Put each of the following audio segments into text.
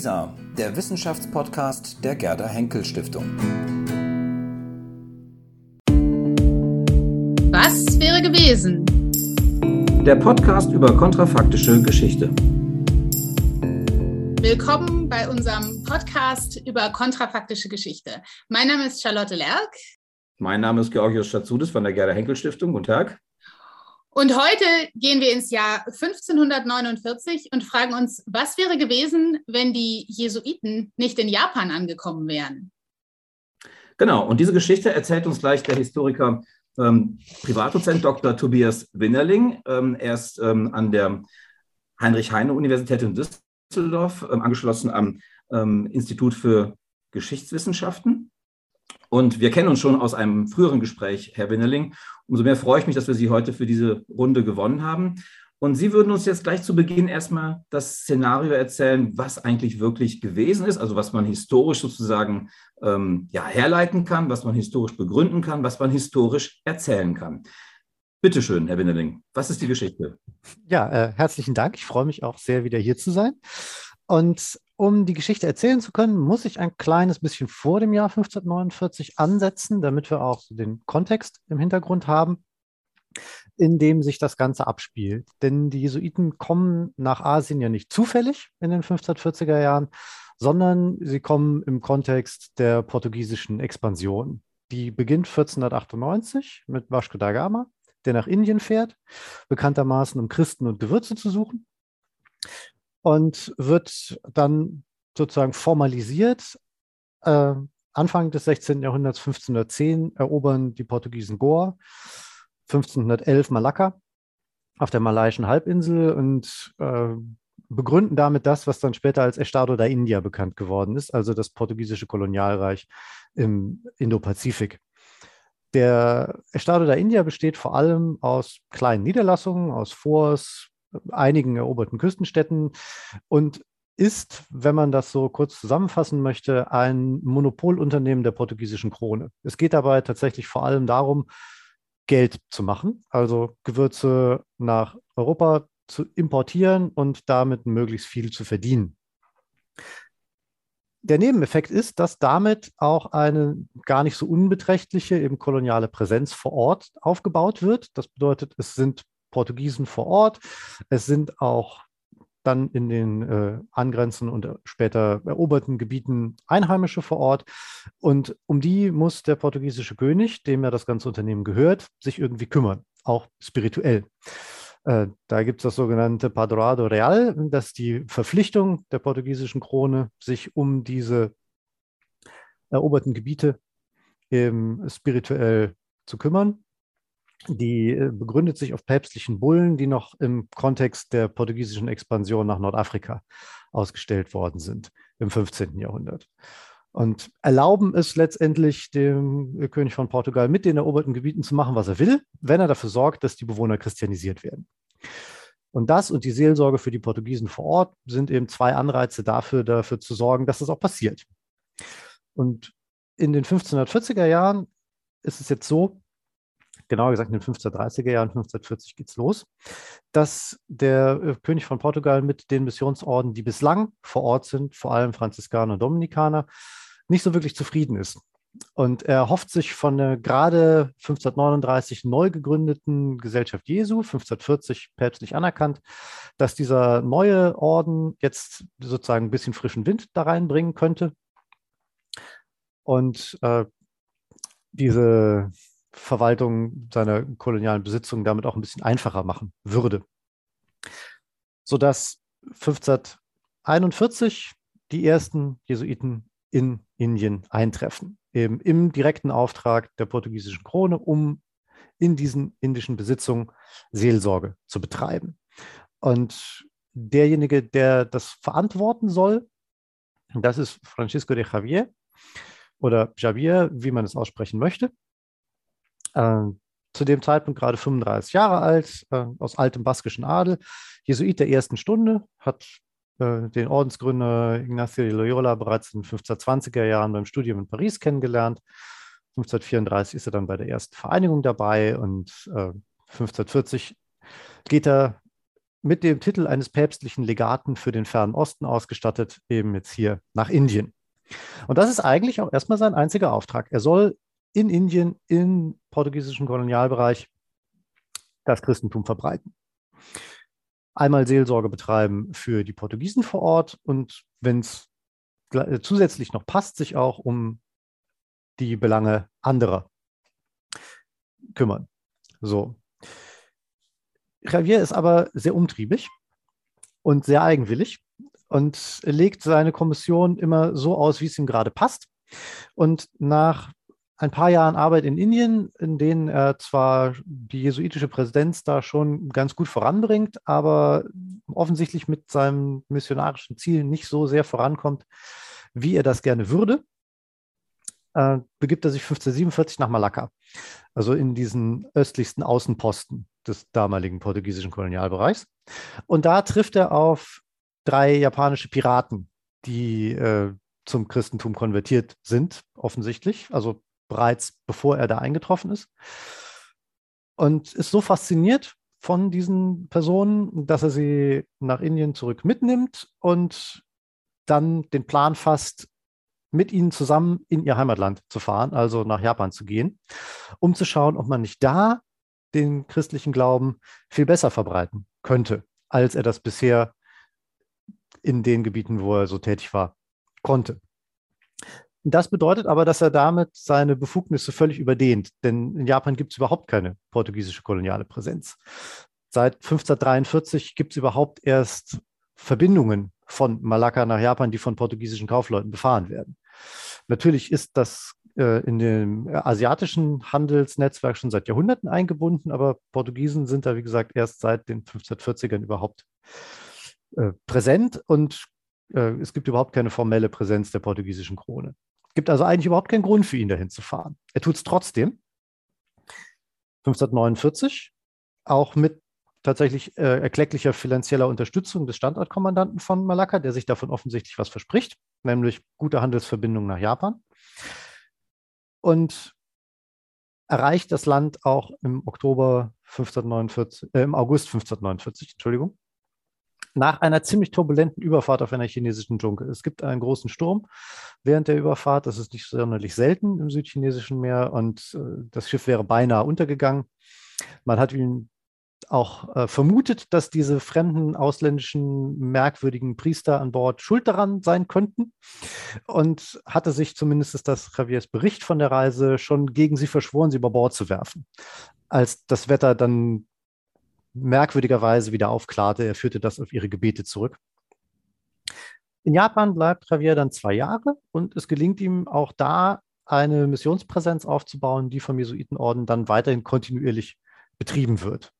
WISA, der Wissenschaftspodcast der Gerda Henkel Stiftung. Was wäre gewesen? Der Podcast über kontrafaktische Geschichte. Willkommen bei unserem Podcast über kontrafaktische Geschichte. Mein Name ist Charlotte Lerck. Mein Name ist Georgios Schatzudis von der Gerda Henkel Stiftung. Guten Tag. Und heute gehen wir ins Jahr 1549 und fragen uns, was wäre gewesen, wenn die Jesuiten nicht in Japan angekommen wären? Genau, und diese Geschichte erzählt uns gleich der Historiker ähm, Privatdozent Dr. Tobias Winnerling. Ähm, er ist ähm, an der Heinrich-Heine-Universität in Düsseldorf ähm, angeschlossen am ähm, Institut für Geschichtswissenschaften. Und wir kennen uns schon aus einem früheren Gespräch, Herr Winnerling. Umso mehr freue ich mich, dass wir Sie heute für diese Runde gewonnen haben. Und Sie würden uns jetzt gleich zu Beginn erstmal das Szenario erzählen, was eigentlich wirklich gewesen ist, also was man historisch sozusagen ähm, ja, herleiten kann, was man historisch begründen kann, was man historisch erzählen kann. Bitte schön, Herr Winnerling, was ist die Geschichte? Ja, äh, herzlichen Dank. Ich freue mich auch sehr, wieder hier zu sein. Und um die Geschichte erzählen zu können, muss ich ein kleines bisschen vor dem Jahr 1549 ansetzen, damit wir auch den Kontext im Hintergrund haben, in dem sich das Ganze abspielt. Denn die Jesuiten kommen nach Asien ja nicht zufällig in den 1540er Jahren, sondern sie kommen im Kontext der portugiesischen Expansion. Die beginnt 1498 mit Vasco da Gama, der nach Indien fährt, bekanntermaßen um Christen und Gewürze zu suchen und wird dann sozusagen formalisiert. Äh, Anfang des 16. Jahrhunderts, 1510, erobern die Portugiesen Goa, 1511 Malakka auf der malaiischen Halbinsel und äh, begründen damit das, was dann später als Estado da India bekannt geworden ist, also das portugiesische Kolonialreich im Indopazifik. Der Estado da India besteht vor allem aus kleinen Niederlassungen, aus Forts, einigen eroberten Küstenstädten und ist, wenn man das so kurz zusammenfassen möchte, ein Monopolunternehmen der portugiesischen Krone. Es geht dabei tatsächlich vor allem darum, Geld zu machen, also Gewürze nach Europa zu importieren und damit möglichst viel zu verdienen. Der Nebeneffekt ist, dass damit auch eine gar nicht so unbeträchtliche eben koloniale Präsenz vor Ort aufgebaut wird. Das bedeutet, es sind Portugiesen vor Ort. Es sind auch dann in den äh, angrenzenden und später eroberten Gebieten Einheimische vor Ort. Und um die muss der portugiesische König, dem ja das ganze Unternehmen gehört, sich irgendwie kümmern, auch spirituell. Äh, da gibt es das sogenannte Padroado Real, das ist die Verpflichtung der portugiesischen Krone, sich um diese eroberten Gebiete eben spirituell zu kümmern die äh, begründet sich auf päpstlichen Bullen, die noch im Kontext der portugiesischen Expansion nach Nordafrika ausgestellt worden sind im 15. Jahrhundert. Und erlauben es letztendlich dem äh, König von Portugal mit den eroberten Gebieten zu machen, was er will, wenn er dafür sorgt, dass die Bewohner christianisiert werden. Und das und die Seelsorge für die Portugiesen vor Ort sind eben zwei Anreize dafür, dafür zu sorgen, dass das auch passiert. Und in den 1540er Jahren ist es jetzt so, genauer gesagt in den 1530er Jahren, 1540 geht es los, dass der äh, König von Portugal mit den Missionsorden, die bislang vor Ort sind, vor allem Franziskaner und Dominikaner, nicht so wirklich zufrieden ist. Und er hofft sich von der gerade 1539 neu gegründeten Gesellschaft Jesu, 1540 päpstlich anerkannt, dass dieser neue Orden jetzt sozusagen ein bisschen frischen Wind da reinbringen könnte. Und äh, diese Verwaltung seiner kolonialen Besitzungen damit auch ein bisschen einfacher machen würde. Sodass 1541 die ersten Jesuiten in Indien eintreffen, eben im direkten Auftrag der portugiesischen Krone, um in diesen indischen Besitzungen Seelsorge zu betreiben. Und derjenige, der das verantworten soll, das ist Francisco de Javier oder Javier, wie man es aussprechen möchte äh, zu dem Zeitpunkt gerade 35 Jahre alt, äh, aus altem baskischen Adel, Jesuit der ersten Stunde, hat äh, den Ordensgründer Ignacio de Loyola bereits in den 1520er Jahren beim Studium in Paris kennengelernt. 1534 ist er dann bei der ersten Vereinigung dabei und 1540 äh, geht er mit dem Titel eines päpstlichen Legaten für den Fernen Osten ausgestattet, eben jetzt hier nach Indien. Und das ist eigentlich auch erstmal sein einziger Auftrag. Er soll in Indien, im portugiesischen Kolonialbereich, das Christentum verbreiten. Einmal Seelsorge betreiben für die Portugiesen vor Ort und wenn es zusätzlich noch passt, sich auch um die Belange anderer kümmern. So. Javier ist aber sehr umtriebig und sehr eigenwillig und legt seine Kommission immer so aus, wie es ihm gerade passt. Und nach ein paar Jahren Arbeit in Indien, in denen er zwar die jesuitische Präsidenz da schon ganz gut voranbringt, aber offensichtlich mit seinem missionarischen Ziel nicht so sehr vorankommt, wie er das gerne würde, äh, begibt er sich 1547 nach Malakka, also in diesen östlichsten Außenposten des damaligen portugiesischen Kolonialbereichs. Und da trifft er auf drei japanische Piraten, die äh, zum Christentum konvertiert sind, offensichtlich, also bereits bevor er da eingetroffen ist. Und ist so fasziniert von diesen Personen, dass er sie nach Indien zurück mitnimmt und dann den Plan fasst, mit ihnen zusammen in ihr Heimatland zu fahren, also nach Japan zu gehen, um zu schauen, ob man nicht da den christlichen Glauben viel besser verbreiten könnte, als er das bisher in den Gebieten, wo er so tätig war, konnte. Das bedeutet aber, dass er damit seine Befugnisse völlig überdehnt, denn in Japan gibt es überhaupt keine portugiesische koloniale Präsenz. Seit 1543 gibt es überhaupt erst Verbindungen von Malakka nach Japan, die von portugiesischen Kaufleuten befahren werden. Natürlich ist das äh, in dem asiatischen Handelsnetzwerk schon seit Jahrhunderten eingebunden, aber Portugiesen sind da, wie gesagt, erst seit den 1540ern überhaupt äh, präsent und äh, es gibt überhaupt keine formelle Präsenz der portugiesischen Krone. Gibt also eigentlich überhaupt keinen Grund für ihn, dahin zu fahren. Er tut es trotzdem. 1549, auch mit tatsächlich äh, erklecklicher finanzieller Unterstützung des Standortkommandanten von Malakka, der sich davon offensichtlich was verspricht, nämlich gute Handelsverbindungen nach Japan. Und erreicht das Land auch im Oktober 1549, äh, im August 1549, Entschuldigung, nach einer ziemlich turbulenten Überfahrt auf einer chinesischen Dschungel. Es gibt einen großen Sturm während der Überfahrt. Das ist nicht sonderlich selten im südchinesischen Meer und äh, das Schiff wäre beinahe untergegangen. Man hat ihn auch äh, vermutet, dass diese fremden ausländischen merkwürdigen Priester an Bord schuld daran sein könnten und hatte sich zumindest das Javiers Bericht von der Reise schon gegen sie verschworen, sie über Bord zu werfen. Als das Wetter dann merkwürdigerweise wieder aufklarte, er führte das auf ihre Gebete zurück. In Japan bleibt Javier dann zwei Jahre und es gelingt ihm auch da eine Missionspräsenz aufzubauen, die vom Jesuitenorden dann weiterhin kontinuierlich betrieben wird.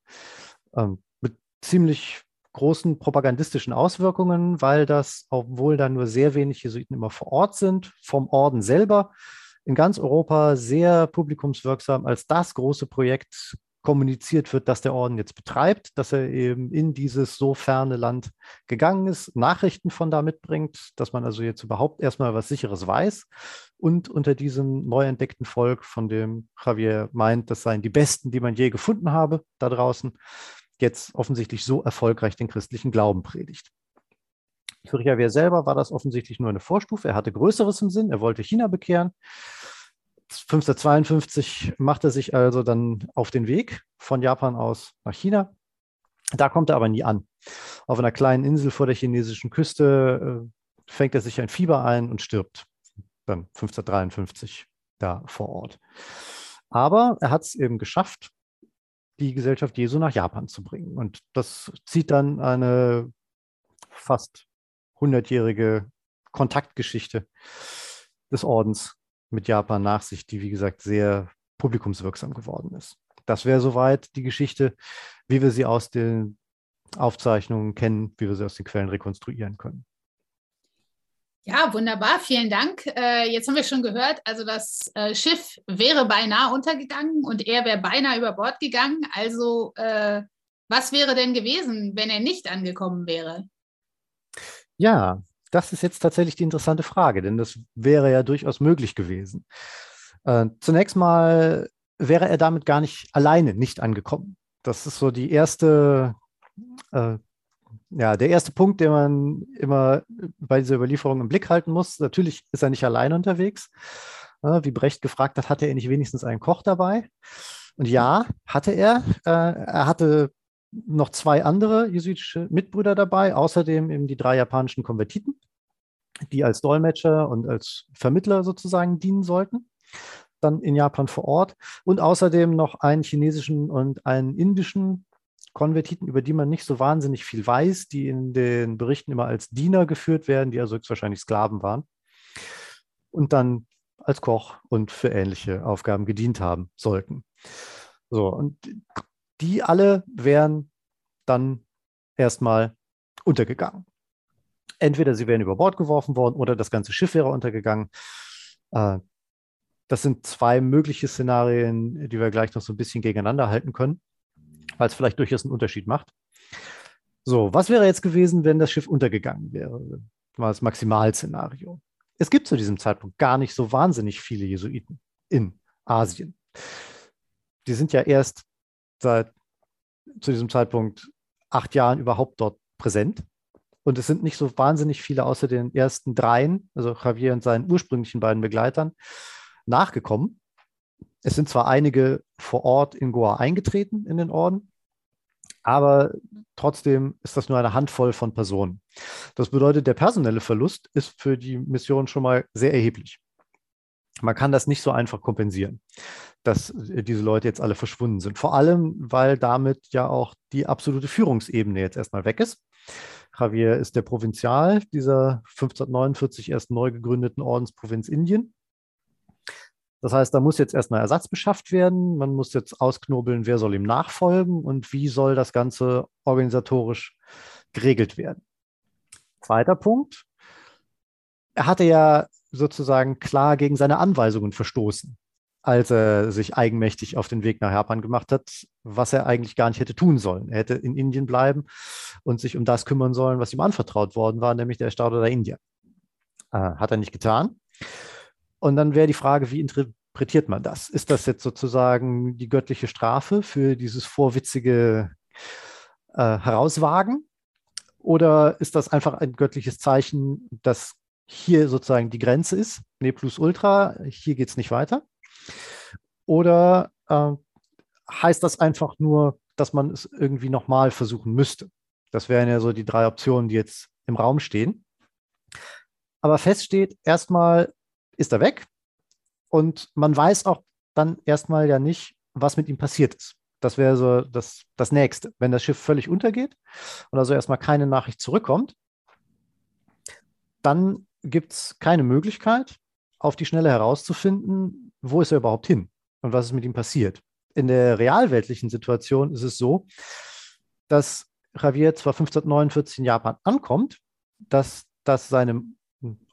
Ähm, mit ziemlich großen propagandistischen Auswirkungen, weil das, obwohl da nur sehr wenig Jesuiten immer vor Ort sind, vom Orden selber in ganz Europa sehr publikumswirksam als das große Projekt kommuniziert wird, dass der Orden jetzt betreibt, dass er eben in dieses so ferne Land gegangen ist, Nachrichten von da mitbringt, dass man also jetzt überhaupt erstmal was Sicheres weiß und unter diesem neu entdeckten Volk, von dem Javier meint, das seien die Besten, die man je gefunden habe da draußen, jetzt offensichtlich so erfolgreich den christlichen Glauben predigt. Für Javier selber war das offensichtlich nur eine Vorstufe. Er hatte Größeres im Sinn. Er wollte China bekehren. 1552 macht er sich also dann auf den Weg von Japan aus nach China. Da kommt er aber nie an. Auf einer kleinen Insel vor der chinesischen Küste äh, fängt er sich ein Fieber ein und stirbt dann 1553 da vor Ort. Aber er hat es eben geschafft, die Gesellschaft Jesu nach Japan zu bringen. Und das zieht dann eine fast hundertjährige Kontaktgeschichte des Ordens mit Japan nach sich, die, wie gesagt, sehr publikumswirksam geworden ist. Das wäre soweit die Geschichte, wie wir sie aus den Aufzeichnungen kennen, wie wir sie aus den Quellen rekonstruieren können. Ja, wunderbar, vielen Dank. Äh, jetzt haben wir schon gehört, also das äh, Schiff wäre beinahe untergegangen und er wäre beinahe über Bord gegangen. Also äh, was wäre denn gewesen, wenn er nicht angekommen wäre? Ja, das ist jetzt tatsächlich die interessante Frage, denn das wäre ja durchaus möglich gewesen. Äh, zunächst mal wäre er damit gar nicht alleine nicht angekommen. Das ist so die erste äh, Ja, der erste Punkt, den man immer bei dieser Überlieferung im Blick halten muss, natürlich ist er nicht allein unterwegs. Wie Brecht gefragt hat, hatte er nicht wenigstens einen Koch dabei? Und ja, hatte er. Äh, er hatte noch zwei andere jesuitische Mitbrüder dabei, außerdem eben die drei japanischen Konvertiten, die als Dolmetscher und als Vermittler sozusagen dienen sollten, dann in Japan vor Ort. Und außerdem noch einen chinesischen und einen indischen Konvertiten, über die man nicht so wahnsinnig viel weiß, die in den Berichten immer als Diener geführt werden, die also höchstwahrscheinlich Sklaven waren. Und dann als Koch und für ähnliche Aufgaben gedient haben sollten. So, und die alle wären dann erstmal untergegangen. Entweder sie wären über Bord geworfen worden oder das ganze Schiff wäre untergegangen. Äh, das sind zwei mögliche Szenarien, die wir gleich noch so ein bisschen gegeneinander halten können, weil es vielleicht durchaus einen Unterschied macht. So, was wäre jetzt gewesen, wenn das Schiff untergegangen wäre? Mal das Maximalszenario. Es gibt zu diesem Zeitpunkt gar nicht so wahnsinnig viele Jesuiten in Asien. Die sind ja erst seit zu diesem Zeitpunkt acht Jahren überhaupt dort präsent. Und es sind nicht so wahnsinnig viele außer den ersten dreien, also Javier und seinen ursprünglichen beiden Begleitern, nachgekommen. Es sind zwar einige vor Ort in Goa eingetreten in den Orden, aber trotzdem ist das nur eine Handvoll von Personen. Das bedeutet, der personelle Verlust ist für die Mission schon mal sehr erheblich. Man kann das nicht so einfach kompensieren, dass äh, diese Leute jetzt alle verschwunden sind. Vor allem, weil damit ja auch die absolute Führungsebene jetzt erstmal weg ist. Javier ist der Provinzial dieser 1549 erst neu gegründeten Ordensprovinz Indien. Das heißt, da muss jetzt erstmal Ersatz beschafft werden. Man muss jetzt ausknobeln, wer soll ihm nachfolgen und wie soll das Ganze organisatorisch geregelt werden. Zweiter Punkt. Er hatte ja sozusagen klar gegen seine Anweisungen verstoßen, als er sich eigenmächtig auf den Weg nach Japan gemacht hat, was er eigentlich gar nicht hätte tun sollen. Er hätte in Indien bleiben und sich um das kümmern sollen, was ihm anvertraut worden war, nämlich der Staat oder Indien. Äh, hat er nicht getan. Und dann wäre die Frage, wie interpretiert man das? Ist das jetzt sozusagen die göttliche Strafe für dieses vorwitzige äh, Herauswagen? Oder ist das einfach ein göttliches Zeichen, dass hier sozusagen die Grenze ist, ne plus ultra, hier geht es nicht weiter? Oder äh, heißt das einfach nur, dass man es irgendwie nochmal versuchen müsste? Das wären ja so die drei Optionen, die jetzt im Raum stehen. Aber fest steht, erstmal ist er weg. Und man weiß auch dann erstmal ja nicht, was mit ihm passiert ist. Das wäre so das, das Nächste. Wenn das Schiff völlig untergeht und also erstmal keine Nachricht zurückkommt, dann gibt es keine Möglichkeit, auf die Schnelle herauszufinden, wo ist er überhaupt hin und was ist mit ihm passiert. In der realweltlichen Situation ist es so, dass Javier zwar 1549 in Japan ankommt, dass das seinem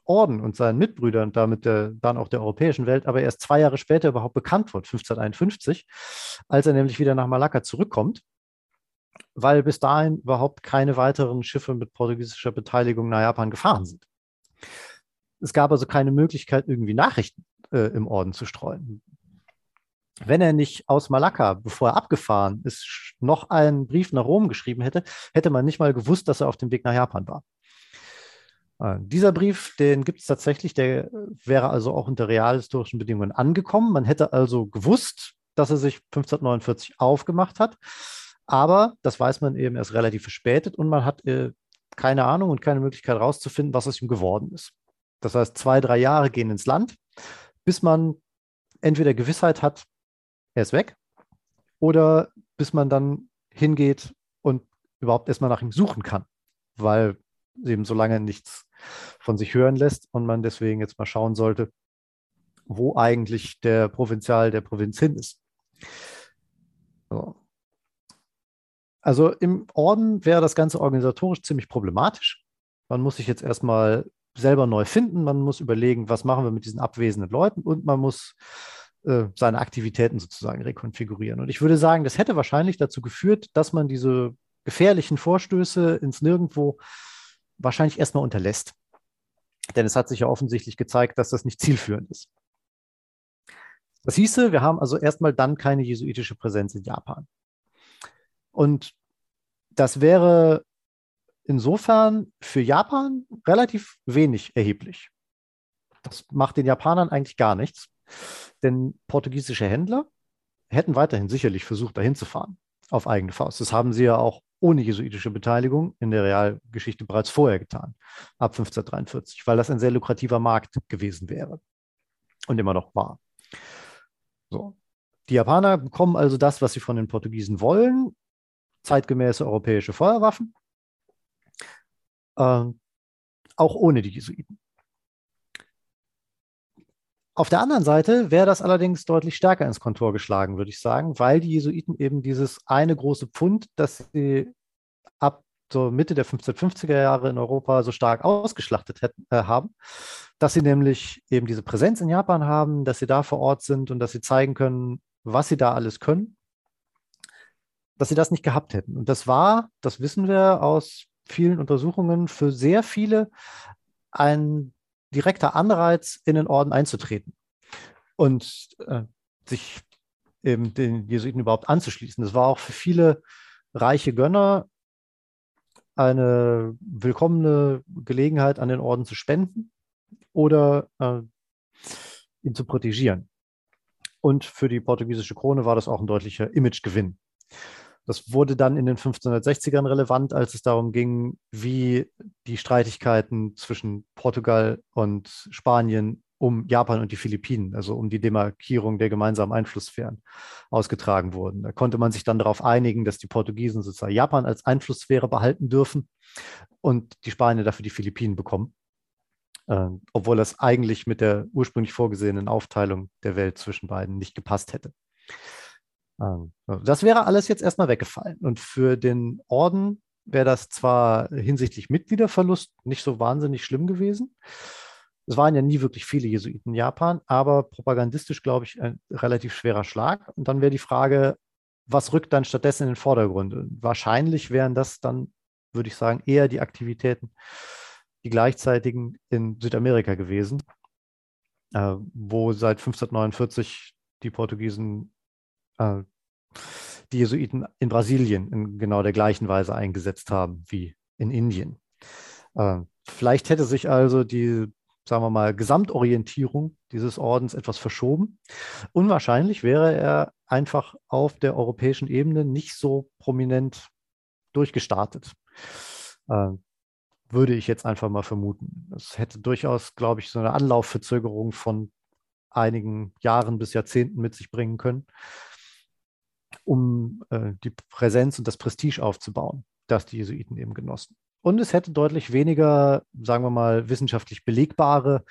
Orden und seinen Mitbrüdern damit der, dann auch der europäischen Welt, aber erst zwei Jahre später überhaupt bekannt wird, 1551, als er nämlich wieder nach Malakka zurückkommt, weil bis dahin überhaupt keine weiteren Schiffe mit portugiesischer Beteiligung nach Japan gefahren sind. Es gab also keine Möglichkeit, irgendwie Nachrichten äh, im Orden zu streuen. Wenn er nicht aus Malakka, bevor er abgefahren ist, noch einen Brief nach Rom geschrieben hätte, hätte man nicht mal gewusst, dass er auf dem Weg nach Japan war. Äh, dieser Brief, den gibt es tatsächlich, der wäre also auch unter realhistorischen Bedingungen angekommen. Man hätte also gewusst, dass er sich 1549 aufgemacht hat. Aber das weiß man eben erst relativ verspätet und man hat äh, keine Ahnung und keine Möglichkeit herauszufinden, was aus ihm geworden ist. Das heißt, zwei, drei Jahre gehen ins Land, bis man entweder Gewissheit hat, er ist weg, oder bis man dann hingeht und überhaupt erstmal nach ihm suchen kann, weil eben so lange nichts von sich hören lässt und man deswegen jetzt mal schauen sollte, wo eigentlich der Provinzial der Provinz hin ist. So. Also im Orden wäre das Ganze organisatorisch ziemlich problematisch. Man muss sich jetzt erstmal selber neu finden, man muss überlegen, was machen wir mit diesen abwesenden Leuten und man muss äh, seine Aktivitäten sozusagen rekonfigurieren. Und ich würde sagen, das hätte wahrscheinlich dazu geführt, dass man diese gefährlichen Vorstöße ins Nirgendwo wahrscheinlich erstmal unterlässt. Denn es hat sich ja offensichtlich gezeigt, dass das nicht zielführend ist. Das hieße, wir haben also erstmal dann keine jesuitische Präsenz in Japan. Und das wäre insofern für Japan relativ wenig erheblich. Das macht den Japanern eigentlich gar nichts, denn portugiesische Händler hätten weiterhin sicherlich versucht, dahin zu fahren auf eigene Faust. Das haben sie ja auch ohne jesuitische Beteiligung in der Realgeschichte bereits vorher getan, ab 1543, weil das ein sehr lukrativer Markt gewesen wäre und immer noch war. So. Die Japaner bekommen also das, was sie von den Portugiesen wollen, zeitgemäße europäische Feuerwaffen, äh, auch ohne die Jesuiten. Auf der anderen Seite wäre das allerdings deutlich stärker ins Kontor geschlagen, würde ich sagen, weil die Jesuiten eben dieses eine große Pfund, das sie ab so Mitte der 1550er Jahre in Europa so stark ausgeschlachtet hätten, äh, haben, dass sie nämlich eben diese Präsenz in Japan haben, dass sie da vor Ort sind und dass sie zeigen können, was sie da alles können, dass sie das nicht gehabt hätten. Und das war, das wissen wir aus vielen Untersuchungen, für sehr viele ein direkter Anreiz, in den Orden einzutreten und äh, sich eben den Jesuiten überhaupt anzuschließen. Das war auch für viele reiche Gönner eine willkommene Gelegenheit, an den Orden zu spenden oder äh, ihn zu protegieren. Und für die portugiesische Krone war das auch ein deutlicher Imagegewinn. Das wurde dann in den 1560ern relevant, als es darum ging, wie die Streitigkeiten zwischen Portugal und Spanien um Japan und die Philippinen, also um die Demarkierung der gemeinsamen Einflusssphären ausgetragen wurden. Da konnte man sich dann darauf einigen, dass die Portugiesen sozusagen Japan als Einflusssphäre behalten dürfen und die Spanier dafür die Philippinen bekommen, äh, obwohl das eigentlich mit der ursprünglich vorgesehenen Aufteilung der Welt zwischen beiden nicht gepasst hätte. Ähm, das wäre alles jetzt erstmal weggefallen. Und für den Orden wäre das zwar hinsichtlich Mitgliederverlust nicht so wahnsinnig schlimm gewesen. Es waren ja nie wirklich viele Jesuiten in Japan, aber propagandistisch, glaube ich, ein relativ schwerer Schlag. Und dann wäre die Frage, was rückt dann stattdessen in den Vordergrund? Wahrscheinlich wären das dann, würde ich sagen, eher die Aktivitäten, die gleichzeitigen in Südamerika gewesen, äh, wo seit 1549 die Portugiesen äh, die Jesuiten in Brasilien in genau der gleichen Weise eingesetzt haben wie in Indien. Äh, vielleicht hätte sich also die, sagen wir mal, Gesamtorientierung dieses Ordens etwas verschoben. Unwahrscheinlich wäre er einfach auf der europäischen Ebene nicht so prominent durchgestartet. Äh, würde ich jetzt einfach mal vermuten. Es hätte durchaus, glaube ich, so eine Anlaufverzögerung von einigen Jahren bis Jahrzehnten mit sich bringen können um äh, die Präsenz und das Prestige aufzubauen, das die Jesuiten eben genossen. Und es hätte deutlich weniger, sagen wir mal, wissenschaftlich belegbare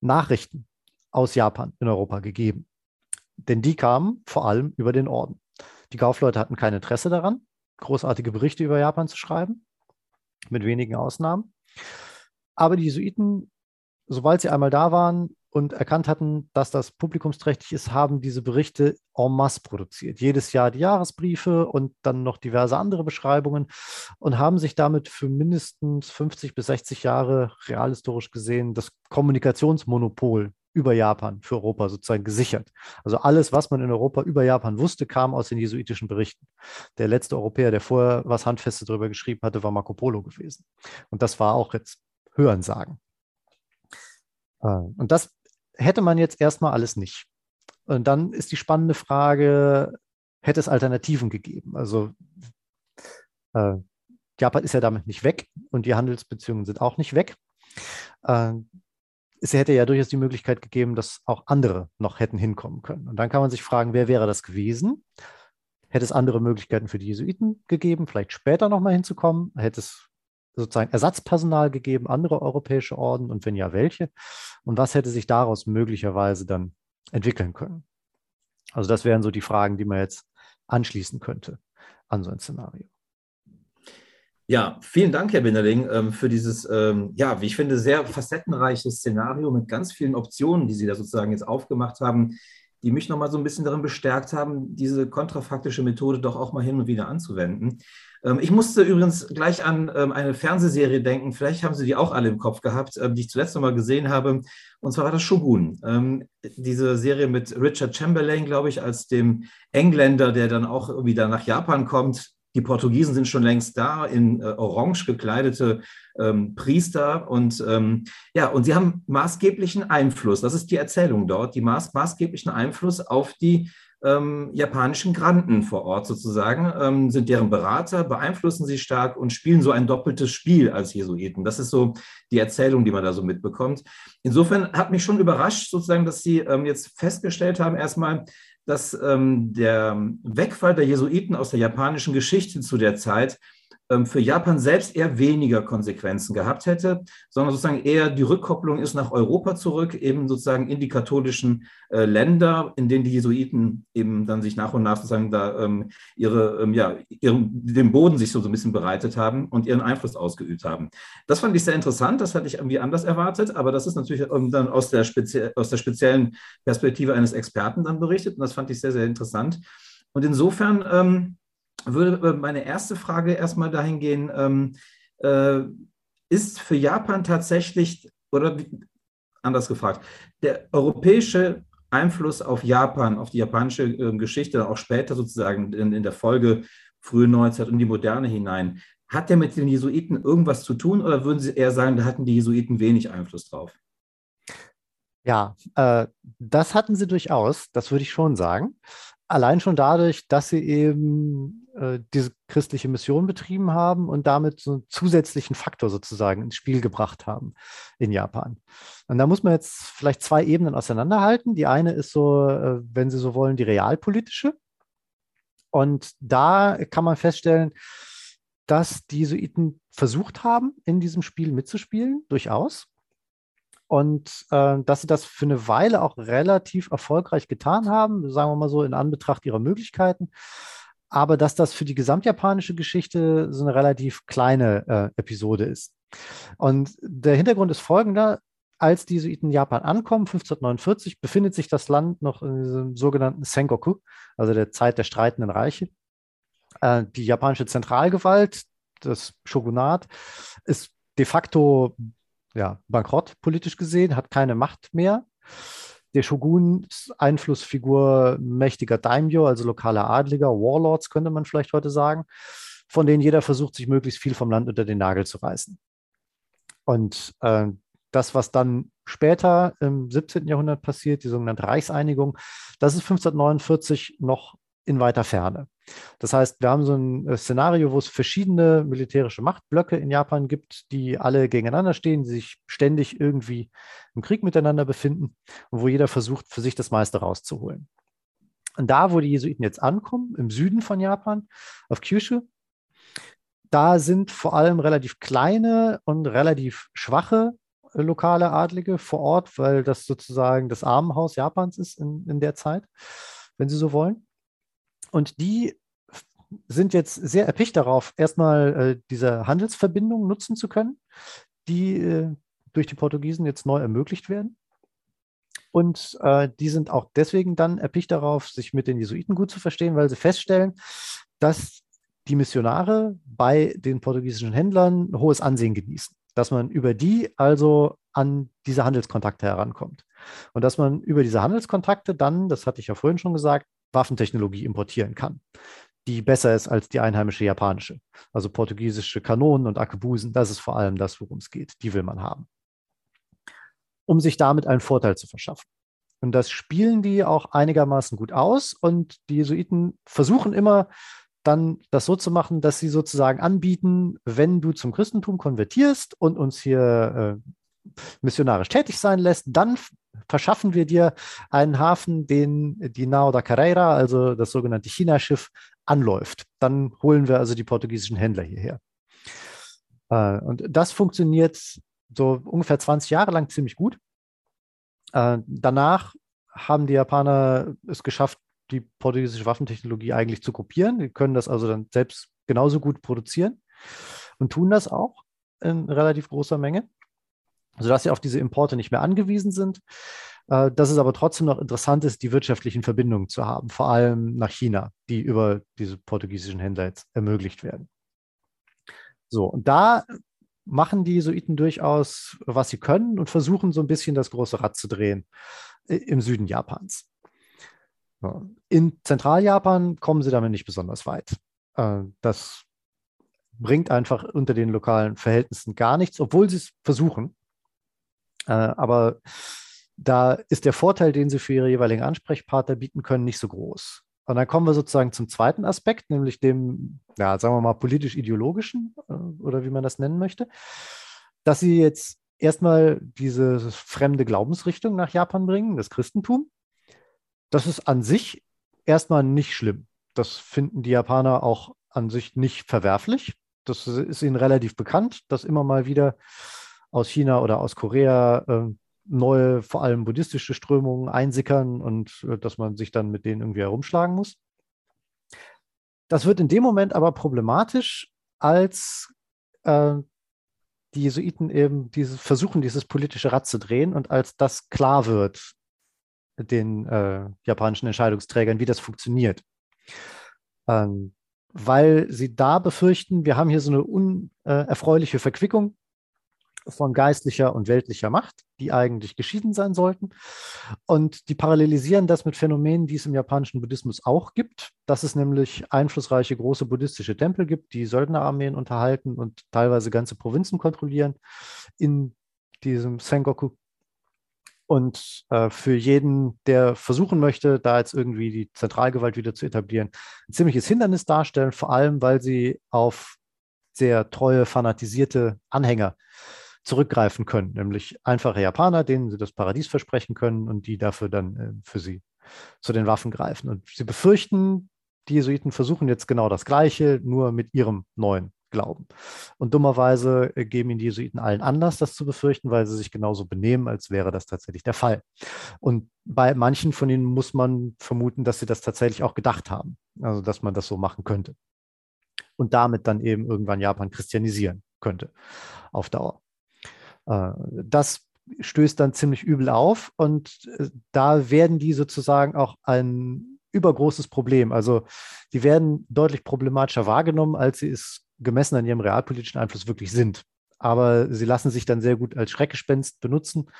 Nachrichten aus Japan in Europa gegeben. Denn die kamen vor allem über den Orden. Die Kaufleute hatten kein Interesse daran, großartige Berichte über Japan zu schreiben, mit wenigen Ausnahmen. Aber die Jesuiten, sobald sie einmal da waren, und erkannt hatten, dass das publikumsträchtig ist, haben diese Berichte en masse produziert. Jedes Jahr die Jahresbriefe und dann noch diverse andere Beschreibungen und haben sich damit für mindestens 50 bis 60 Jahre realhistorisch gesehen das Kommunikationsmonopol über Japan für Europa sozusagen gesichert. Also alles, was man in Europa über Japan wusste, kam aus den jesuitischen Berichten. Der letzte Europäer, der vorher was Handfestes darüber geschrieben hatte, war Marco Polo gewesen. Und das war auch jetzt Hörensagen. Äh, und das hätte man jetzt erstmal alles nicht. Und dann ist die spannende Frage, hätte es Alternativen gegeben? Also äh, Japan ist ja damit nicht weg und die Handelsbeziehungen sind auch nicht weg. Äh, es hätte ja durchaus die Möglichkeit gegeben, dass auch andere noch hätten hinkommen können. Und dann kann man sich fragen, wer wäre das gewesen? Hätte es andere Möglichkeiten für die Jesuiten gegeben, vielleicht später nochmal hinzukommen? Hätte es sozusagen Ersatzpersonal gegeben, andere europäische Orden und wenn ja, welche? Und was hätte sich daraus möglicherweise dann entwickeln können? Also das wären so die Fragen, die man jetzt anschließen könnte an so ein Szenario. Ja, vielen Dank, Herr Binderling, ähm, für dieses, ähm, ja, wie ich finde, sehr facettenreiches Szenario mit ganz vielen Optionen, die Sie da sozusagen jetzt aufgemacht haben, die mich nochmal so ein bisschen darin bestärkt haben, diese kontrafaktische Methode doch auch mal hin und wieder anzuwenden. Ähm, ich musste übrigens gleich an ähm, eine Fernsehserie denken, vielleicht haben Sie die auch alle im Kopf gehabt, ähm, die ich zuletzt noch mal gesehen habe. Und zwar war das Shogun. Diese Serie mit Richard Chamberlain, glaube ich, als dem Engländer, der dann auch wieder nach Japan kommt. Die Portugiesen sind schon längst da, in äh, orange gekleidete ähm, Priester. Und ähm, ja, und sie haben maßgeblichen Einfluss. Das ist die Erzählung dort, die maß, maßgeblichen Einfluss auf die ähm, japanischen Granden vor Ort sozusagen, ähm, sind deren Berater, beeinflussen sie stark und spielen so ein doppeltes Spiel als Jesuiten. Das ist so die Erzählung, die man da so mitbekommt. Insofern hat mich schon überrascht, sozusagen, dass sie ähm, jetzt festgestellt haben, erstmal, dass ähm, der Wegfall der Jesuiten aus der japanischen Geschichte zu der Zeit für Japan selbst eher weniger Konsequenzen gehabt hätte, sondern sozusagen eher die Rückkopplung ist nach Europa zurück, eben sozusagen in die katholischen äh, Länder, in denen die Jesuiten eben dann sich nach und nach sozusagen da ähm, ihre, ähm, ja, ihren, den Boden sich so, so ein bisschen bereitet haben und ihren Einfluss ausgeübt haben. Das fand ich sehr interessant, das hatte ich irgendwie anders erwartet, aber das ist natürlich ähm, dann aus der, spezie aus der speziellen Perspektive eines Experten dann berichtet und das fand ich sehr, sehr interessant. Und insofern ähm, würde äh, meine erste Frage erstmal dahin gehen, ähm, äh, ist für Japan tatsächlich, oder anders gefragt, der europäische Einfluss auf Japan, auf die japanische äh, Geschichte, auch später sozusagen in, in der Folge frühe Neuzeit und die Moderne hinein, hat der mit den Jesuiten irgendwas zu tun oder würden Sie eher sagen, da hatten die Jesuiten wenig Einfluss drauf? Ja, äh, das hatten sie durchaus, das würde ich schon sagen. Allein schon dadurch, dass sie eben äh, diese christliche Mission betrieben haben und damit so einen zusätzlichen Faktor sozusagen ins Spiel gebracht haben in Japan. Und da muss man jetzt vielleicht zwei Ebenen auseinanderhalten. Die eine ist so, äh, wenn Sie so wollen, die realpolitische. Und da kann man feststellen, dass die Jesuiten versucht haben, in diesem Spiel mitzuspielen, durchaus. Und äh, dass sie das für eine Weile auch relativ erfolgreich getan haben, sagen wir mal so, in Anbetracht ihrer Möglichkeiten. Aber dass das für die gesamtjapanische Geschichte so eine relativ kleine äh, Episode ist. Und der Hintergrund ist folgender. Als die Jesuiten in Japan ankommen, 1549, befindet sich das Land noch in diesem sogenannten Sengoku, also der Zeit der streitenden Reiche. Äh, die japanische Zentralgewalt, das Shogunat, ist de facto ja, bankrott politisch gesehen, hat keine Macht mehr. Der Shogun Einflussfigur mächtiger Daimyo, also lokaler Adliger, Warlords könnte man vielleicht heute sagen, von denen jeder versucht, sich möglichst viel vom Land unter den Nagel zu reißen. Und äh, das, was dann später im 17. Jahrhundert passiert, die sogenannte Reichseinigung, das ist 1549 noch in weiter Ferne. Das heißt, wir haben so ein äh, Szenario, wo es verschiedene militärische Machtblöcke in Japan gibt, die alle gegeneinander stehen, die sich ständig irgendwie im Krieg miteinander befinden und wo jeder versucht, für sich das meiste rauszuholen. Und da, wo die Jesuiten jetzt ankommen, im Süden von Japan, auf Kyushu, da sind vor allem relativ kleine und relativ schwache äh, lokale Adlige vor Ort, weil das sozusagen das Armenhaus Japans ist in, in der Zeit, wenn Sie so wollen. Und die sind jetzt sehr erpicht darauf, erstmal äh, diese Handelsverbindungen nutzen zu können, die äh, durch die Portugiesen jetzt neu ermöglicht werden. Und äh, die sind auch deswegen dann erpicht darauf, sich mit den Jesuiten gut zu verstehen, weil sie feststellen, dass die Missionare bei den portugiesischen Händlern hohes Ansehen genießen, dass man über die also an diese Handelskontakte herankommt. Und dass man über diese Handelskontakte dann, das hatte ich ja vorhin schon gesagt, Waffentechnologie importieren kann, die besser ist als die einheimische japanische. Also portugiesische Kanonen und Akebusen, das ist vor allem das, worum es geht. Die will man haben. Um sich damit einen Vorteil zu verschaffen. Und das spielen die auch einigermaßen gut aus. Und die Jesuiten versuchen immer, dann das so zu machen, dass sie sozusagen anbieten, wenn du zum Christentum konvertierst und uns hier äh, missionarisch tätig sein lässt, dann verschaffen wir dir einen Hafen, den die Nao da Carreira, also das sogenannte China-Schiff, anläuft. Dann holen wir also die portugiesischen Händler hierher. Äh, und das funktioniert so ungefähr 20 Jahre lang ziemlich gut. Äh, danach haben die Japaner es geschafft, die portugiesische Waffentechnologie eigentlich zu kopieren. Die können das also dann selbst genauso gut produzieren und tun das auch in relativ großer Menge sodass sie auf diese Importe nicht mehr angewiesen sind. Äh, dass es aber trotzdem noch interessant ist, die wirtschaftlichen Verbindungen zu haben, vor allem nach China, die über diese portugiesischen Händler jetzt ermöglicht werden. So, und da machen die Jesuiten durchaus, was sie können und versuchen so ein bisschen das große Rad zu drehen äh, im Süden Japans. In Zentraljapan kommen sie damit nicht besonders weit. Äh, das bringt einfach unter den lokalen Verhältnissen gar nichts, obwohl sie es versuchen. Äh, aber da ist der Vorteil, den sie für ihre jeweiligen Ansprechpartner bieten können, nicht so groß. Und dann kommen wir sozusagen zum zweiten Aspekt, nämlich dem, ja, sagen wir mal, politisch-ideologischen äh, oder wie man das nennen möchte, dass sie jetzt erstmal diese fremde Glaubensrichtung nach Japan bringen, das Christentum. Das ist an sich erstmal nicht schlimm. Das finden die Japaner auch an sich nicht verwerflich. Das ist ihnen relativ bekannt, dass immer mal wieder aus China oder aus Korea äh, neue, vor allem buddhistische Strömungen einsickern und äh, dass man sich dann mit denen irgendwie herumschlagen muss. Das wird in dem Moment aber problematisch, als äh, die Jesuiten eben diese, versuchen, dieses politische Rad zu drehen und als das klar wird den äh, japanischen Entscheidungsträgern, wie das funktioniert. Ähm, weil sie da befürchten, wir haben hier so eine unerfreuliche Verquickung von geistlicher und weltlicher Macht, die eigentlich geschieden sein sollten. Und die parallelisieren das mit Phänomenen, die es im japanischen Buddhismus auch gibt, dass es nämlich einflussreiche große buddhistische Tempel gibt, die Söldnerarmeen unterhalten und teilweise ganze Provinzen kontrollieren in diesem Sengoku. Und äh, für jeden, der versuchen möchte, da jetzt irgendwie die Zentralgewalt wieder zu etablieren, ein ziemliches Hindernis darstellen, vor allem weil sie auf sehr treue, fanatisierte Anhänger zurückgreifen können, nämlich einfache Japaner, denen sie das Paradies versprechen können und die dafür dann äh, für sie zu den Waffen greifen. Und sie befürchten, die Jesuiten versuchen jetzt genau das Gleiche, nur mit ihrem neuen Glauben. Und dummerweise äh, geben ihnen die Jesuiten allen Anlass, das zu befürchten, weil sie sich genauso benehmen, als wäre das tatsächlich der Fall. Und bei manchen von ihnen muss man vermuten, dass sie das tatsächlich auch gedacht haben, also dass man das so machen könnte. Und damit dann eben irgendwann Japan christianisieren könnte auf Dauer. Äh, das stößt dann ziemlich übel auf und äh, da werden die sozusagen auch ein übergroßes Problem. Also die werden deutlich problematischer wahrgenommen, als sie es gemessen an ihrem realpolitischen Einfluss wirklich sind. Aber sie lassen sich dann sehr gut als Schreckgespenst benutzen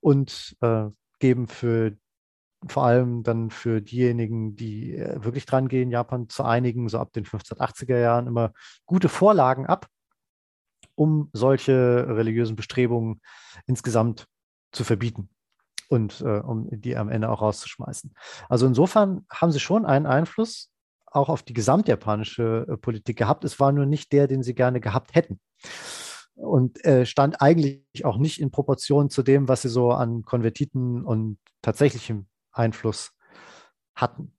und äh, geben für vor allem dann für diejenigen, die äh, wirklich dran gehen, Japan zu einigen, so ab den 1580er Jahren immer gute Vorlagen ab, um solche religiösen Bestrebungen insgesamt zu verbieten und äh, um die am Ende auch rauszuschmeißen. Also insofern haben sie schon einen Einfluss auch auf die gesamtjapanische äh, Politik gehabt. Es war nur nicht der, den sie gerne gehabt hätten. Und äh, stand eigentlich auch nicht in Proportion zu dem, was sie so an Konvertiten und tatsächlichem Einfluss hatten.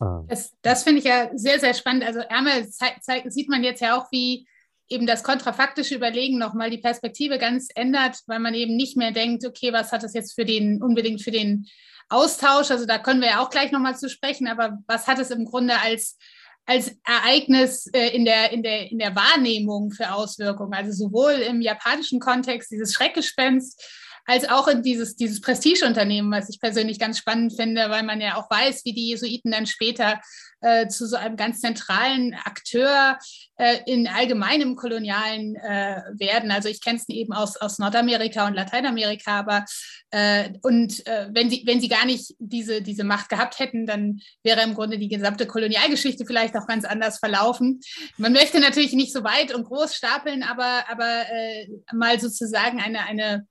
Ähm. Das, das finde ich ja sehr, sehr spannend. Also einmal sieht man jetzt ja auch, wie eben das kontrafaktische Überlegen nochmal die Perspektive ganz ändert, weil man eben nicht mehr denkt, okay, was hat das jetzt für den, unbedingt für den Austausch, also da können wir ja auch gleich nochmal zu sprechen, aber was hat es im Grunde als, als Ereignis äh, in, der, in, der, in der Wahrnehmung für Auswirkungen? Also sowohl im japanischen Kontext dieses Schreckgespenst, als auch in dieses, dieses Prestigeunternehmen, was ich persönlich ganz spannend finde, weil man ja auch weiß, wie die Jesuiten dann später äh, zu so einem ganz zentralen Akteur äh, in allgemeinem Kolonialen äh, werden. Also ich kenne es eben aus, aus Nordamerika und Lateinamerika, aber äh, und äh, wenn, sie, wenn sie gar nicht diese, diese Macht gehabt hätten, dann wäre im Grunde die gesamte Kolonialgeschichte vielleicht auch ganz anders verlaufen. Man möchte natürlich nicht so weit und groß stapeln, aber, aber äh, mal sozusagen eine, eine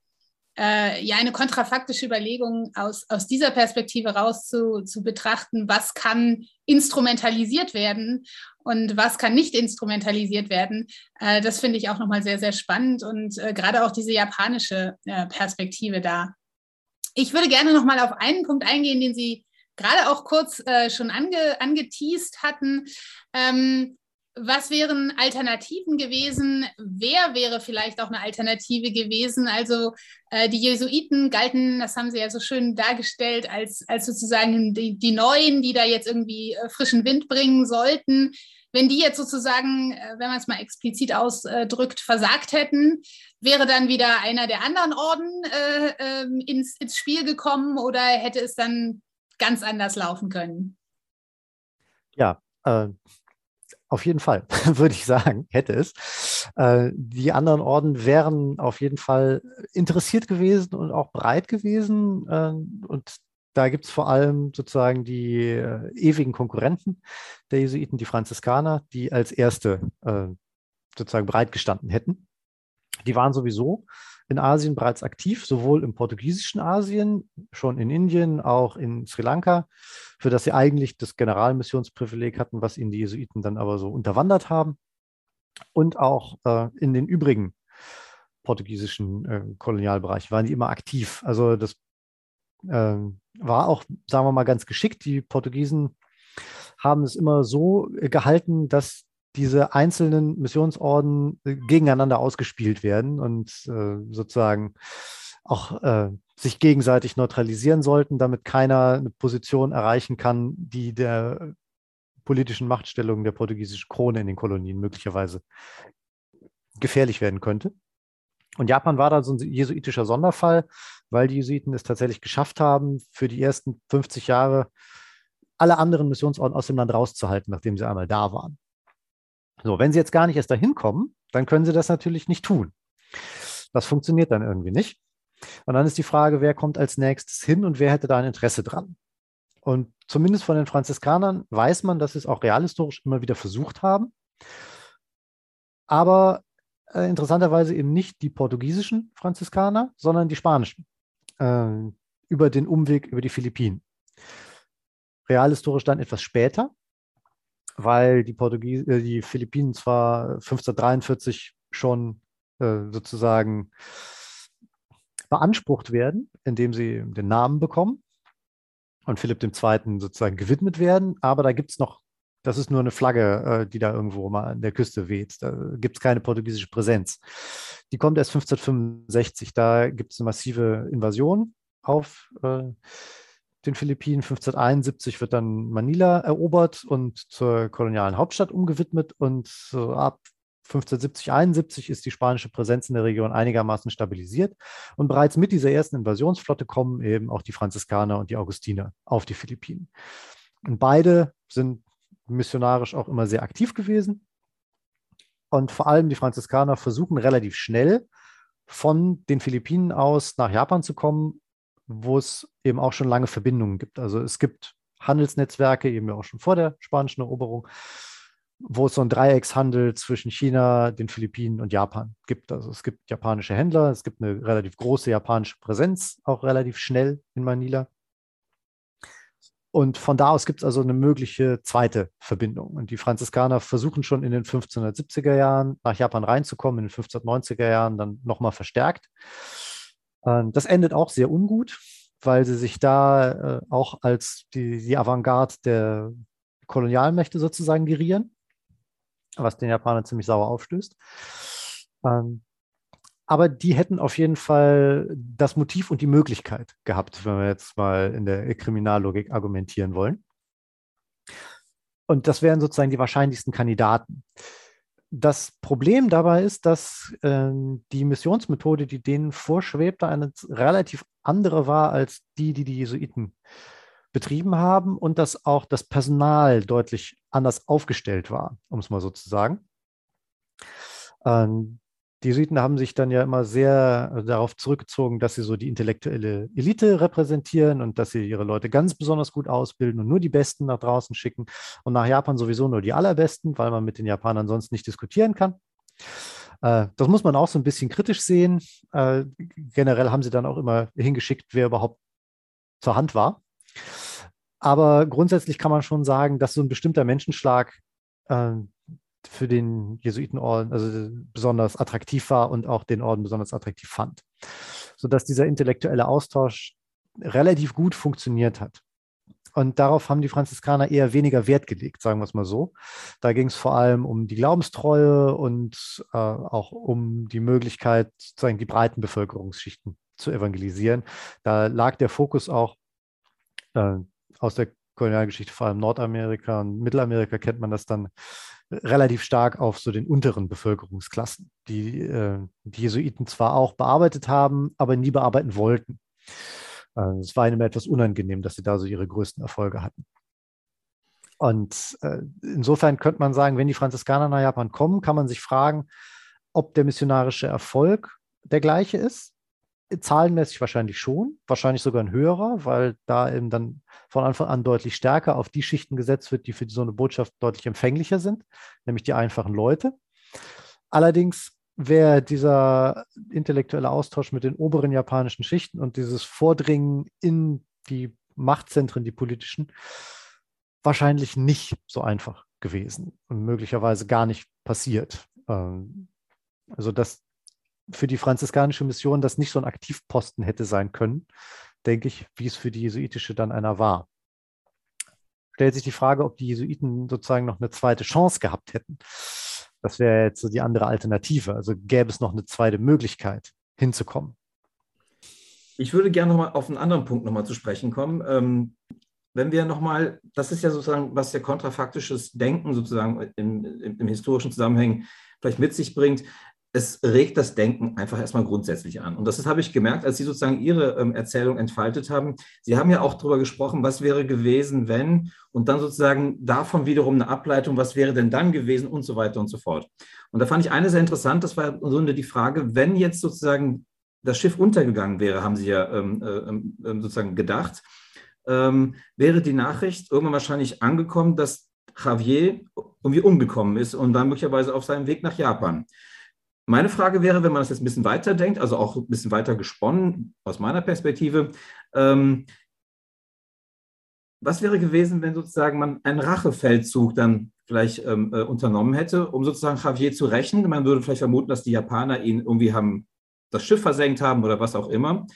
äh, ja eine kontrafaktische Überlegung aus, aus dieser Perspektive raus zu, zu betrachten, was kann instrumentalisiert werden und was kann nicht instrumentalisiert werden. Äh, das finde ich auch nochmal sehr, sehr spannend und äh, gerade auch diese japanische äh, Perspektive da. Ich würde gerne nochmal auf einen Punkt eingehen, den Sie gerade auch kurz äh, schon ange, angeteased hatten. Ähm, was wären Alternativen gewesen? Wer wäre vielleicht auch eine Alternative gewesen? Also äh, die Jesuiten galten, das haben Sie ja so schön dargestellt, als, als sozusagen die, die Neuen, die da jetzt irgendwie äh, frischen Wind bringen sollten. Wenn die jetzt sozusagen, äh, wenn man es mal explizit ausdrückt, versagt hätten, wäre dann wieder einer der anderen Orden äh, ähm, ins, ins Spiel gekommen oder hätte es dann ganz anders laufen können? Ja, äh, auf jeden Fall, würde ich sagen, hätte es. Äh, die anderen Orden wären auf jeden Fall interessiert gewesen und auch bereit gewesen. Äh, und da gibt es vor allem sozusagen die äh, ewigen Konkurrenten der Jesuiten, die Franziskaner, die als erste äh, sozusagen bereitgestanden hätten. Die waren sowieso in Asien bereits aktiv, sowohl im portugiesischen Asien, schon in Indien, auch in Sri Lanka, für das sie eigentlich das Generalmissionsprivileg hatten, was ihnen die Jesuiten dann aber so unterwandert haben, und auch äh, in den übrigen portugiesischen äh, Kolonialbereich waren die immer aktiv. Also das äh, war auch, sagen wir mal, ganz geschickt. Die Portugiesen haben es immer so gehalten, dass diese einzelnen Missionsorden äh, gegeneinander ausgespielt werden und äh, sozusagen auch äh, sich gegenseitig neutralisieren sollten, damit keiner eine Position erreichen kann, die der politischen Machtstellung der portugiesischen Krone in den Kolonien möglicherweise gefährlich werden könnte. Und Japan war da so ein jesuitischer Sonderfall, weil die Jesuiten es tatsächlich geschafft haben, für die ersten 50 Jahre alle anderen Missionsorden aus dem Land rauszuhalten, nachdem sie einmal da waren. So, wenn Sie jetzt gar nicht erst dahin kommen, dann können Sie das natürlich nicht tun. Das funktioniert dann irgendwie nicht. Und dann ist die Frage, wer kommt als nächstes hin und wer hätte da ein Interesse dran? Und zumindest von den Franziskanern weiß man, dass sie es auch realhistorisch immer wieder versucht haben. Aber äh, interessanterweise eben nicht die portugiesischen Franziskaner, sondern die spanischen. Äh, über den Umweg über die Philippinen. Realhistorisch dann etwas später, weil die, Portugies äh, die Philippinen zwar 1543 schon äh, sozusagen beansprucht werden, indem sie den Namen bekommen und Philipp II. sozusagen gewidmet werden, aber da gibt es noch, das ist nur eine Flagge, äh, die da irgendwo mal an der Küste weht. Da gibt es keine portugiesische Präsenz. Die kommt erst 1565. Da gibt es eine massive Invasion auf äh, den Philippinen. 1571 wird dann Manila erobert und zur kolonialen Hauptstadt umgewidmet und so ab 1570, 71 ist die spanische Präsenz in der Region einigermaßen stabilisiert. Und bereits mit dieser ersten Invasionsflotte kommen eben auch die Franziskaner und die Augustiner auf die Philippinen. Und beide sind missionarisch auch immer sehr aktiv gewesen. Und vor allem die Franziskaner versuchen relativ schnell von den Philippinen aus nach Japan zu kommen, wo es eben auch schon lange Verbindungen gibt. Also es gibt Handelsnetzwerke, eben auch schon vor der spanischen Eroberung, wo es so einen Dreieckshandel zwischen China, den Philippinen und Japan gibt. Also es gibt japanische Händler, es gibt eine relativ große japanische Präsenz, auch relativ schnell in Manila. Und von da aus gibt es also eine mögliche zweite Verbindung. Und die Franziskaner versuchen schon in den 1570er Jahren nach Japan reinzukommen, in den 1590er Jahren dann nochmal verstärkt. Ähm, das endet auch sehr ungut, weil sie sich da äh, auch als die, die Avantgarde der Kolonialmächte sozusagen gerieren, was den Japanern ziemlich sauer aufstößt. Ähm, aber die hätten auf jeden Fall das Motiv und die Möglichkeit gehabt, wenn wir jetzt mal in der Kriminallogik argumentieren wollen. Und das wären sozusagen die wahrscheinlichsten Kandidaten. Das Problem dabei ist, dass äh, die Missionsmethode, die denen vorschwebte, eine relativ andere war als die, die die Jesuiten betrieben haben und dass auch das Personal deutlich anders aufgestellt war, um es mal so zu sagen. Ähm, die Jesuiten haben sich dann ja immer sehr äh, darauf zurückgezogen, dass sie so die intellektuelle Elite repräsentieren und dass sie ihre Leute ganz besonders gut ausbilden und nur die Besten nach draußen schicken und nach Japan sowieso nur die allerbesten, weil man mit den Japanern sonst nicht diskutieren kann. Äh, das muss man auch so ein bisschen kritisch sehen. Äh, generell haben sie dann auch immer hingeschickt, wer überhaupt zur Hand war. Aber grundsätzlich kann man schon sagen, dass so ein bestimmter Menschenschlag für den Jesuitenorden also besonders attraktiv war und auch den Orden besonders attraktiv fand. Sodass dieser intellektuelle Austausch relativ gut funktioniert hat. Und darauf haben die Franziskaner eher weniger Wert gelegt, sagen wir es mal so. Da ging es vor allem um die Glaubenstreue und äh, auch um die Möglichkeit, sozusagen die breiten Bevölkerungsschichten zu evangelisieren. Da lag der Fokus auch äh, aus der Kolonialgeschichte, vor allem Nordamerika und Mittelamerika kennt man das dann relativ stark auf so den unteren Bevölkerungsklassen, die äh, die Jesuiten zwar auch bearbeitet haben, aber nie bearbeiten wollten. Äh, es war ihnen etwas unangenehm, dass sie da so ihre größten Erfolge hatten. Und äh, insofern könnte man sagen, wenn die Franziskaner nach Japan kommen, kann man sich fragen, ob der missionarische Erfolg der gleiche ist zahlenmäßig wahrscheinlich schon, wahrscheinlich sogar ein höherer, weil da eben dann von Anfang an deutlich stärker auf die Schichten gesetzt wird, die für so eine Botschaft deutlich empfänglicher sind, nämlich die einfachen Leute. Allerdings wäre dieser intellektuelle Austausch mit den oberen japanischen Schichten und dieses Vordringen in die Machtzentren, die politischen, wahrscheinlich nicht so einfach gewesen und möglicherweise gar nicht passiert. Ähm, also, dass für die franziskanische Mission das nicht so ein Aktivposten hätte sein können, denke ich, wie es für die jesuitische dann einer war. Stellt sich die Frage, ob die Jesuiten sozusagen noch eine zweite Chance gehabt hätten. Das wäre jetzt so die andere Alternative. Also gäbe es noch eine zweite Möglichkeit, hinzukommen. Ich würde gerne nochmal auf einen anderen Punkt nochmal zu sprechen kommen. Ähm, wenn wir nochmal, das ist ja sozusagen, was der kontrafaktisches Denken sozusagen im, im, im historischen Zusammenhang vielleicht mit sich bringt es regt das Denken einfach erstmal grundsätzlich an. Und das habe ich gemerkt, als Sie sozusagen Ihre ähm, Erzählung entfaltet haben. Sie haben ja auch darüber gesprochen, was wäre gewesen, wenn, und dann sozusagen davon wiederum eine Ableitung, was wäre denn dann gewesen und so weiter und so fort. Und da fand ich eine sehr interessant, das war im Grunde die Frage, wenn jetzt sozusagen das Schiff untergegangen wäre, haben Sie ja ähm, äh, ähm, sozusagen gedacht, ähm, wäre die Nachricht irgendwann wahrscheinlich angekommen, dass Javier irgendwie umgekommen ist und dann möglicherweise auf seinem Weg nach Japan. Meine Frage wäre, wenn man das jetzt ein bisschen weiter denkt, also auch ein bisschen weiter gesponnen aus meiner Perspektive, ähm, was wäre gewesen, wenn sozusagen man einen Rachefeldzug dann vielleicht ähm, äh, unternommen hätte, um sozusagen Javier zu rächen? Man würde vielleicht vermuten, dass die Japaner ihn irgendwie haben das Schiff versenkt haben oder was auch immer.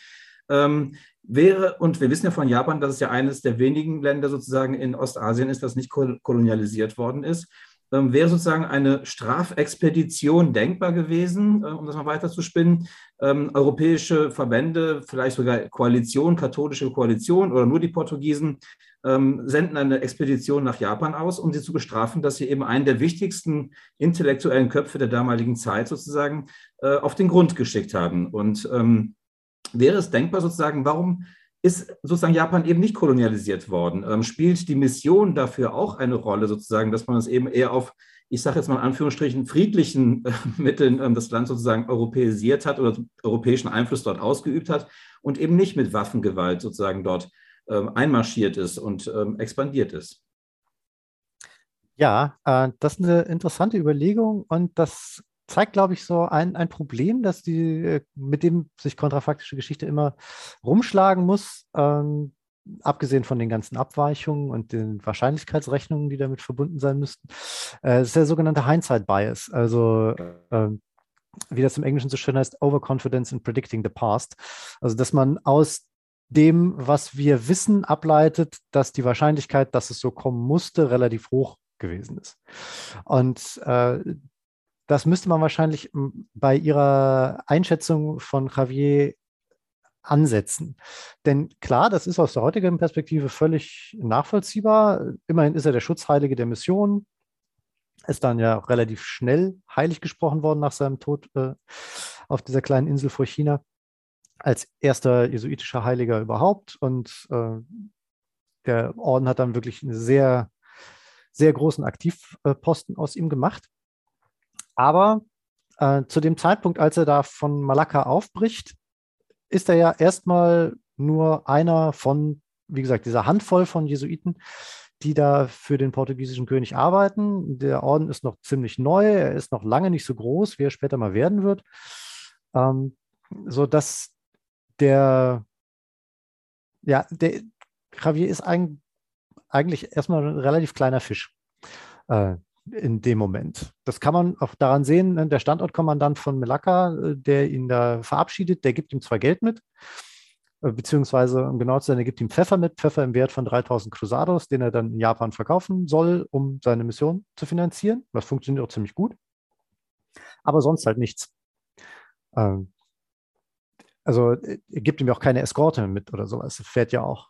Ähm, wäre, und wir wissen ja von Japan, dass es ja eines der wenigen Länder sozusagen in Ostasien ist, das nicht kolonialisiert worden ist. Ähm, wäre sozusagen eine Strafexpedition denkbar gewesen, äh, um das mal weiter zu spinnen. Ähm, europäische Verbände, vielleicht sogar Koalition, katholische Koalition oder nur die Portugiesen, ähm, senden eine Expedition nach Japan aus, um sie zu bestrafen, dass sie eben einen der wichtigsten intellektuellen Köpfe der damaligen Zeit sozusagen äh, auf den Grund geschickt haben. Und ähm, wäre es denkbar sozusagen, warum ist sozusagen Japan eben nicht kolonialisiert worden. Ähm, spielt die Mission dafür auch eine Rolle, sozusagen, dass man es eben eher auf, ich sage jetzt mal in Anführungsstrichen, friedlichen äh, Mitteln ähm, das Land sozusagen europäisiert hat oder europäischen Einfluss dort ausgeübt hat und eben nicht mit Waffengewalt sozusagen dort ähm, einmarschiert ist und ähm, expandiert ist? Ja, äh, das ist eine interessante Überlegung und das zeigt, glaube ich, so ein, ein Problem, dass die, äh, mit dem sich kontrafaktische Geschichte immer rumschlagen muss, ähm, abgesehen von den ganzen Abweichungen und den Wahrscheinlichkeitsrechnungen, die damit verbunden sein müssten, äh, ist der sogenannte Hindsight-Bias. Also äh, wie das im Englischen so schön heißt, Overconfidence in Predicting the Past. Also dass man aus dem, was wir wissen, ableitet, dass die Wahrscheinlichkeit, dass es so kommen musste, relativ hoch gewesen ist. Und äh, das müsste man wahrscheinlich hm, bei Ihrer Einschätzung von Javier ansetzen. Denn klar, das ist aus der heutigen Perspektive völlig nachvollziehbar. Immerhin ist er der Schutzheilige der Mission, ist dann ja relativ schnell heilig gesprochen worden nach seinem Tod äh, auf dieser kleinen Insel vor China, als erster jesuitischer Heiliger überhaupt. Und äh, der Orden hat dann wirklich einen sehr, sehr großen Aktivposten aus ihm gemacht. Aber äh, zu dem Zeitpunkt, als er da von Malakka aufbricht, ist er ja erstmal nur einer von, wie gesagt, dieser Handvoll von Jesuiten, die da für den portugiesischen König arbeiten. Der Orden ist noch ziemlich neu, er ist noch lange nicht so groß, wie er später mal werden wird. Ähm, so dass der, ja, der Javier ist ein, eigentlich erstmal ein relativ kleiner Fisch. Äh, in dem Moment. Das kann man auch daran sehen, ne, der Standortkommandant von Melaka, äh, der ihn da verabschiedet, der gibt ihm zwar Geld mit, äh, beziehungsweise, um genau zu sein, er gibt ihm Pfeffer mit, Pfeffer im Wert von 3000 Cruzados, den er dann in Japan verkaufen soll, um seine Mission zu finanzieren. Das funktioniert auch ziemlich gut. Aber sonst halt nichts. Ähm, also er gibt ihm ja auch keine Eskorte mit oder sowas. Fährt ja auch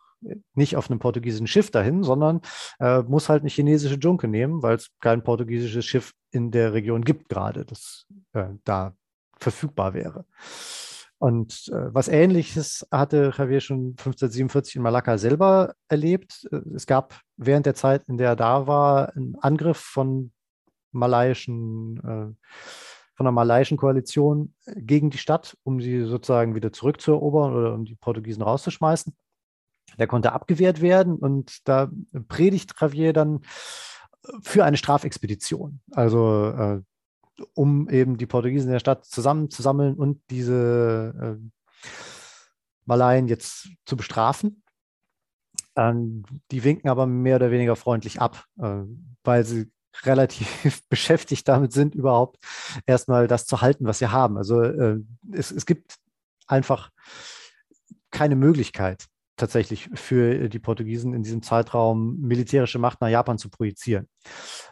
nicht auf einem portugiesischen Schiff dahin, sondern äh, muss halt eine chinesische Junke nehmen, weil es kein portugiesisches Schiff in der Region gibt gerade, das äh, da verfügbar wäre. Und äh, was Ähnliches hatte Javier schon 1547 in Malakka selber erlebt. Es gab während der Zeit, in der er da war, einen Angriff von malaiischen äh, von der malaiischen Koalition gegen die Stadt, um sie sozusagen wieder zurückzuerobern oder um die Portugiesen rauszuschmeißen. Der konnte abgewehrt werden und da predigt Javier dann für eine Strafexpedition. Also äh, um eben die Portugiesen in der Stadt zusammenzusammeln und diese äh, Malaien jetzt zu bestrafen. Ähm, die winken aber mehr oder weniger freundlich ab, äh, weil sie relativ beschäftigt damit sind, überhaupt erstmal das zu halten, was sie haben. Also äh, es, es gibt einfach keine Möglichkeit, tatsächlich für die Portugiesen in diesem Zeitraum militärische Macht nach Japan zu projizieren.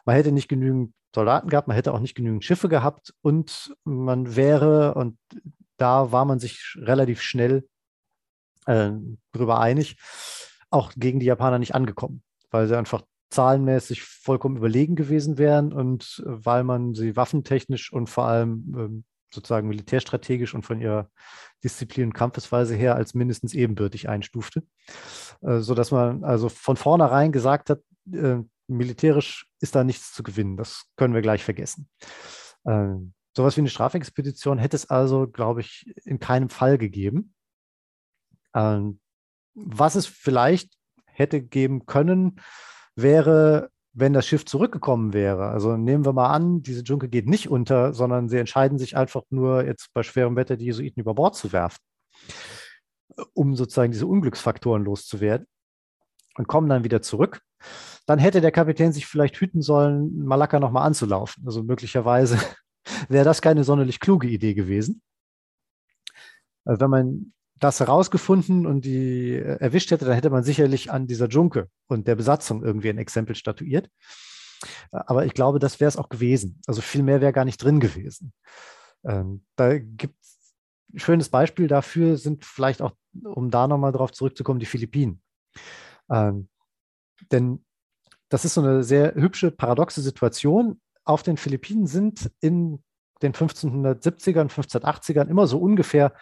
Man hätte nicht genügend Soldaten gehabt, man hätte auch nicht genügend Schiffe gehabt und man wäre, und da war man sich relativ schnell äh, darüber einig, auch gegen die Japaner nicht angekommen, weil sie einfach zahlenmäßig vollkommen überlegen gewesen wären und weil man sie waffentechnisch und vor allem ähm, sozusagen militärstrategisch und von ihrer Disziplin und Kampfesweise her als mindestens ebenbürtig einstufte, äh, sodass man also von vornherein gesagt hat, äh, militärisch ist da nichts zu gewinnen, das können wir gleich vergessen. Äh, sowas wie eine Strafexpedition hätte es also, glaube ich, in keinem Fall gegeben. Ähm, was es vielleicht hätte geben können, wäre wenn das Schiff zurückgekommen wäre, also nehmen wir mal an, diese Junke geht nicht unter, sondern sie entscheiden sich einfach nur, jetzt bei schwerem Wetter die Jesuiten über Bord zu werfen, um sozusagen diese Unglücksfaktoren loszuwerden und kommen dann wieder zurück, dann hätte der Kapitän sich vielleicht hüten sollen, Malakka nochmal anzulaufen. Also möglicherweise wäre das keine sonderlich kluge Idee gewesen. Also wenn man das herausgefunden und die äh, erwischt hätte, dann hätte man sicherlich an dieser Junke und der Besatzung irgendwie ein Exempel statuiert. Aber ich glaube, das wäre es auch gewesen. Also viel mehr wäre gar nicht drin gewesen. Ähm, da gibt es ein schönes Beispiel dafür, sind vielleicht auch, um da nochmal drauf zurückzukommen, die Philippinen. Ähm, denn das ist so eine sehr hübsche, paradoxe Situation. Auf den Philippinen sind in den 1570ern, 1580ern immer so ungefähr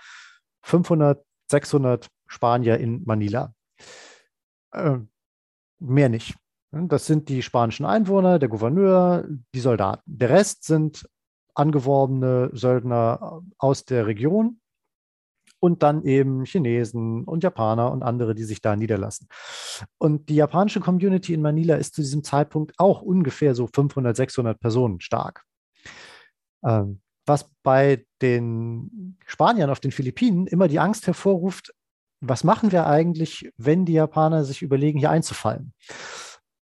500, 600 Spanier in Manila. Äh, mehr nicht. Das sind die spanischen Einwohner, der Gouverneur, die Soldaten. Der Rest sind angeworbene Söldner aus der Region und dann eben Chinesen und Japaner und andere, die sich da niederlassen. Und die japanische Community in Manila ist zu diesem Zeitpunkt auch ungefähr so 500, 600 Personen stark. Ähm, was bei den Spaniern auf den Philippinen immer die Angst hervorruft, was machen wir eigentlich, wenn die Japaner sich überlegen, hier einzufallen?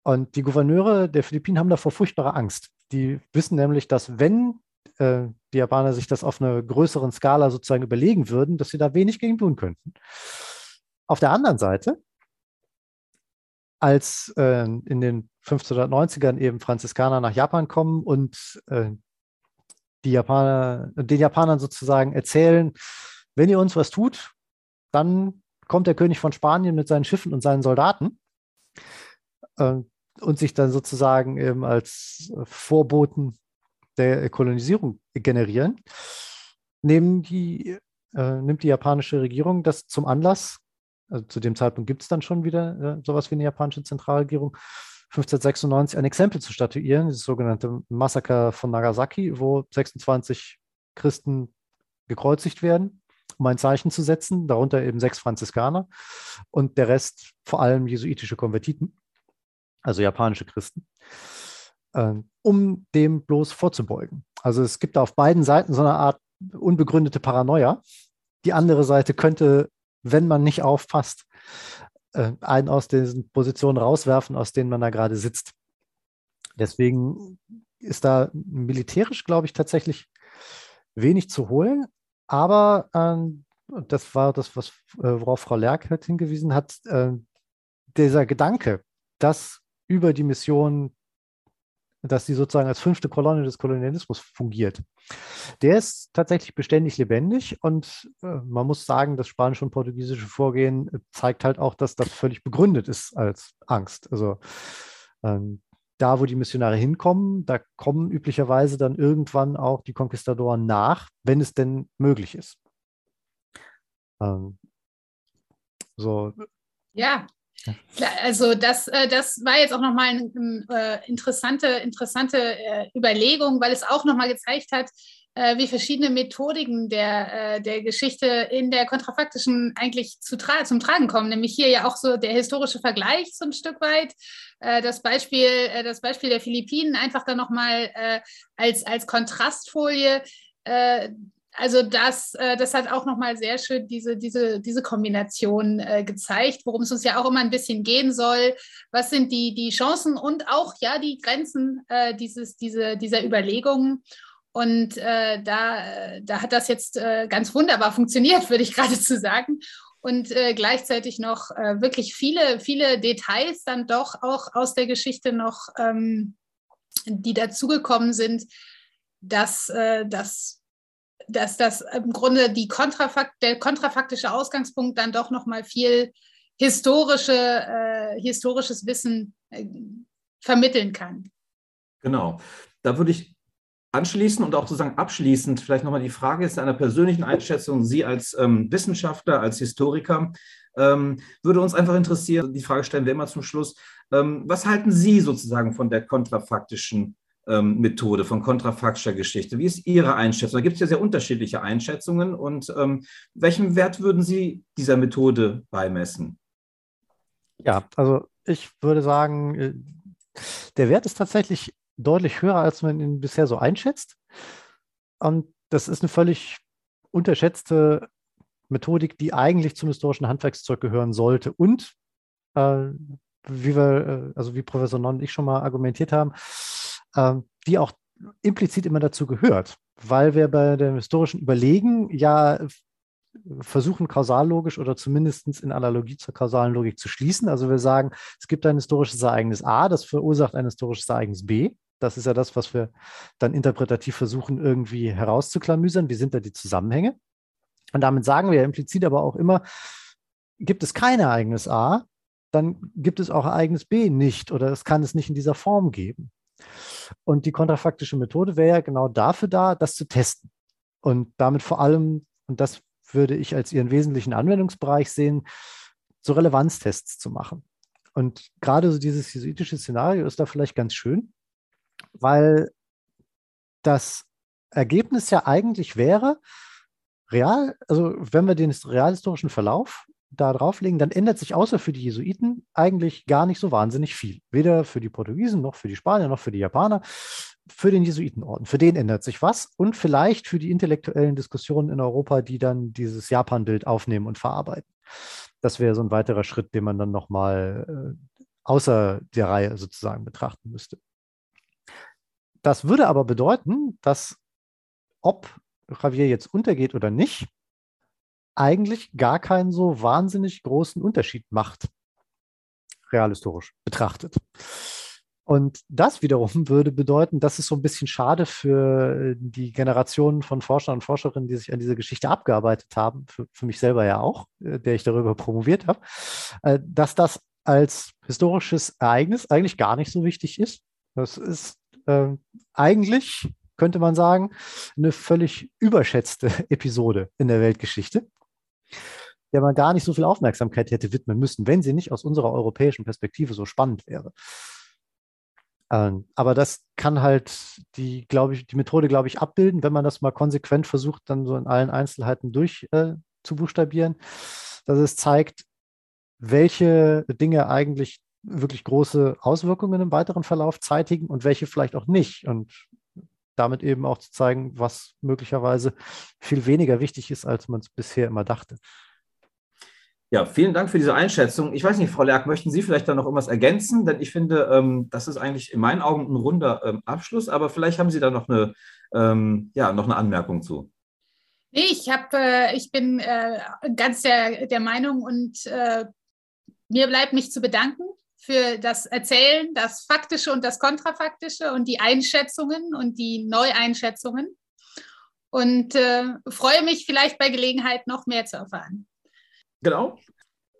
Und die Gouverneure der Philippinen haben davor furchtbare Angst. Die wissen nämlich, dass wenn äh, die Japaner sich das auf einer größeren Skala sozusagen überlegen würden, dass sie da wenig gegen tun könnten. Auf der anderen Seite, als äh, in den 1590ern eben Franziskaner nach Japan kommen und äh, die Japaner, den Japanern sozusagen erzählen, wenn ihr uns was tut, dann kommt der König von Spanien mit seinen Schiffen und seinen Soldaten äh, und sich dann sozusagen eben als Vorboten der Kolonisierung generieren, nehmen die, äh, nimmt die japanische Regierung das zum Anlass, also zu dem Zeitpunkt gibt es dann schon wieder äh, sowas wie eine japanische Zentralregierung, 1596 ein Exempel zu statuieren, das sogenannte Massaker von Nagasaki, wo 26 Christen gekreuzigt werden, um ein Zeichen zu setzen, darunter eben sechs Franziskaner und der Rest vor allem jesuitische Konvertiten, also japanische Christen, ähm, um dem bloß vorzubeugen. Also es gibt auf beiden Seiten so eine Art unbegründete Paranoia. Die andere Seite könnte, wenn man nicht aufpasst, äh, einen aus diesen Positionen rauswerfen, aus denen man da gerade sitzt. Deswegen ist da militärisch, glaube ich, tatsächlich wenig zu holen. Aber ähm, das war das, was, äh, worauf Frau Lerck halt hingewiesen hat, äh, dieser Gedanke, dass über die Mission dass sie sozusagen als fünfte Kolonne des Kolonialismus fungiert. Der ist tatsächlich beständig lebendig und äh, man muss sagen, das spanische und portugiesische Vorgehen äh, zeigt halt auch, dass das völlig begründet ist als Angst. Also ähm, da, wo die Missionare hinkommen, da kommen üblicherweise dann irgendwann auch die Konquistadoren nach, wenn es denn möglich ist. Ähm, so. Ja, also das, äh, das war jetzt auch nochmal eine äh, interessante, interessante äh, Überlegung, weil es auch nochmal gezeigt hat, wie verschiedene Methodiken der, der Geschichte in der kontrafaktischen eigentlich zu tra zum Tragen kommen. Nämlich hier ja auch so der historische Vergleich so ein Stück weit. Das, Beispiel, das Beispiel der Philippinen einfach dann nochmal als, als Kontrastfolie also das, äh, das hat auch nochmal sehr schön diese, diese, diese Kombination äh, gezeigt, worum es uns ja auch immer ein bisschen gehen soll. Was sind die, die Chancen und auch ja die Grenzen äh, dieses, diese, dieser Überlegungen? Und äh, da, da hat das jetzt äh, ganz wunderbar funktioniert, würde ich geradezu sagen. Und äh, gleichzeitig noch wirklich viele, viele Details dann doch auch aus der Geschichte noch, ähm, die dazugekommen sind, dass, dass dass das im Grunde die Kontrafakt, der kontrafaktische Ausgangspunkt dann doch nochmal viel historische, äh, historisches Wissen äh, vermitteln kann. Genau. Da würde ich anschließen und auch sozusagen abschließend vielleicht nochmal die Frage ist einer persönlichen Einschätzung. Sie als ähm, Wissenschaftler, als Historiker, ähm, würde uns einfach interessieren, die Frage stellen wir immer zum Schluss. Ähm, was halten Sie sozusagen von der kontrafaktischen ähm, Methode, von kontrafaktischer Geschichte. Wie ist Ihre Einschätzung? Da gibt es ja sehr unterschiedliche Einschätzungen. Und ähm, welchen Wert würden Sie dieser Methode beimessen? Ja, also ich würde sagen, äh, der Wert ist tatsächlich deutlich höher, als man ihn bisher so einschätzt. Und das ist eine völlig unterschätzte Methodik, die eigentlich zum historischen Handwerkszeug gehören sollte. Und äh, wie wir, äh, also wie Professor Non und ich schon mal argumentiert haben, die auch implizit immer dazu gehört, weil wir bei dem historischen Überlegen ja versuchen, kausallogisch oder zumindest in Analogie zur kausalen Logik zu schließen. Also wir sagen, es gibt ein historisches Ereignis A, das verursacht ein historisches Ereignis B. Das ist ja das, was wir dann interpretativ versuchen, irgendwie herauszuklamüsern. Wie sind da die Zusammenhänge? Und damit sagen wir ja implizit aber auch immer, gibt es kein Ereignis A, dann gibt es auch Ereignis B nicht oder es kann es nicht in dieser Form geben. Und die kontrafaktische Methode wäre ja genau dafür da, das zu testen. Und damit vor allem, und das würde ich als ihren wesentlichen Anwendungsbereich sehen, so Relevanztests zu machen. Und gerade so dieses jesuitische Szenario ist da vielleicht ganz schön, weil das Ergebnis ja eigentlich wäre, real, also wenn wir den realhistorischen Verlauf da drauflegen, dann ändert sich außer für die Jesuiten eigentlich gar nicht so wahnsinnig viel. Weder für die Portugiesen noch für die Spanier noch für die Japaner. Für den Jesuitenorden, für den ändert sich was und vielleicht für die intellektuellen Diskussionen in Europa, die dann dieses Japan-Bild aufnehmen und verarbeiten. Das wäre so ein weiterer Schritt, den man dann nochmal äh, außer der Reihe sozusagen betrachten müsste. Das würde aber bedeuten, dass ob Javier jetzt untergeht oder nicht, eigentlich gar keinen so wahnsinnig großen Unterschied macht, realhistorisch betrachtet. Und das wiederum würde bedeuten, dass es so ein bisschen schade für die Generationen von Forschern und Forscherinnen, die sich an dieser Geschichte abgearbeitet haben, für, für mich selber ja auch, äh, der ich darüber promoviert habe, äh, dass das als historisches Ereignis eigentlich gar nicht so wichtig ist. Das ist äh, eigentlich, könnte man sagen, eine völlig überschätzte Episode in der Weltgeschichte der man gar nicht so viel Aufmerksamkeit hätte widmen müssen, wenn sie nicht aus unserer europäischen Perspektive so spannend wäre. Ähm, aber das kann halt die, glaube ich, die Methode, glaube ich, abbilden, wenn man das mal konsequent versucht, dann so in allen Einzelheiten durch äh, dass es zeigt, welche Dinge eigentlich wirklich große Auswirkungen im weiteren Verlauf zeitigen und welche vielleicht auch nicht. Und damit eben auch zu zeigen, was möglicherweise viel weniger wichtig ist, als man es bisher immer dachte. Ja, vielen Dank für diese Einschätzung. Ich weiß nicht, Frau Lerck, möchten Sie vielleicht da noch irgendwas ergänzen? Denn ich finde, ähm, das ist eigentlich in meinen Augen ein runder ähm, Abschluss, aber vielleicht haben Sie da noch eine, ähm, ja, noch eine Anmerkung zu. Nee, ich, hab, äh, ich bin äh, ganz der, der Meinung und äh, mir bleibt mich zu bedanken für das Erzählen, das Faktische und das Kontrafaktische und die Einschätzungen und die Neueinschätzungen. Und äh, freue mich vielleicht bei Gelegenheit noch mehr zu erfahren. Genau.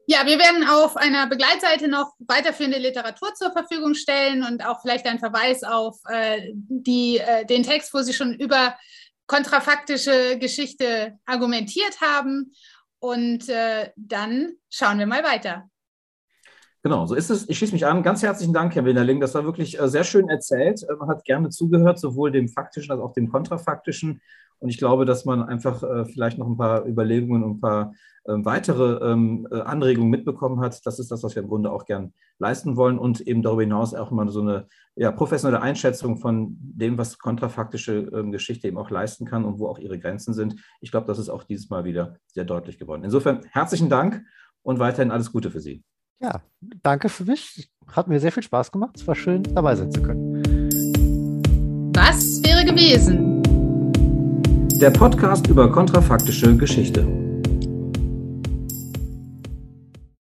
Ja, wir werden auf einer Begleitseite noch weiterführende Literatur zur Verfügung stellen und auch vielleicht einen Verweis auf äh, die, äh, den Text, wo Sie schon über kontrafaktische Geschichte argumentiert haben. Und äh, dann schauen wir mal weiter. Genau, so ist es. Ich schließe mich an. Ganz herzlichen Dank, Herr Winnerling. Das war wirklich äh, sehr schön erzählt. Man hat gerne zugehört, sowohl dem faktischen als auch dem kontrafaktischen. Und ich glaube, dass man einfach äh, vielleicht noch ein paar Überlegungen und ein paar äh, weitere ähm, äh, Anregungen mitbekommen hat. Das ist das, was wir im Grunde auch gern leisten wollen und eben darüber hinaus auch mal so eine ja, professionelle Einschätzung von dem, was kontrafaktische ähm, Geschichte eben auch leisten kann und wo auch ihre Grenzen sind. Ich glaube, das ist auch dieses Mal wieder sehr deutlich geworden. Insofern herzlichen Dank und weiterhin alles Gute für Sie. Ja, danke für mich. Hat mir sehr viel Spaß gemacht. Es war schön, dabei sein zu können. Was wäre gewesen? Der Podcast über kontrafaktische Geschichte.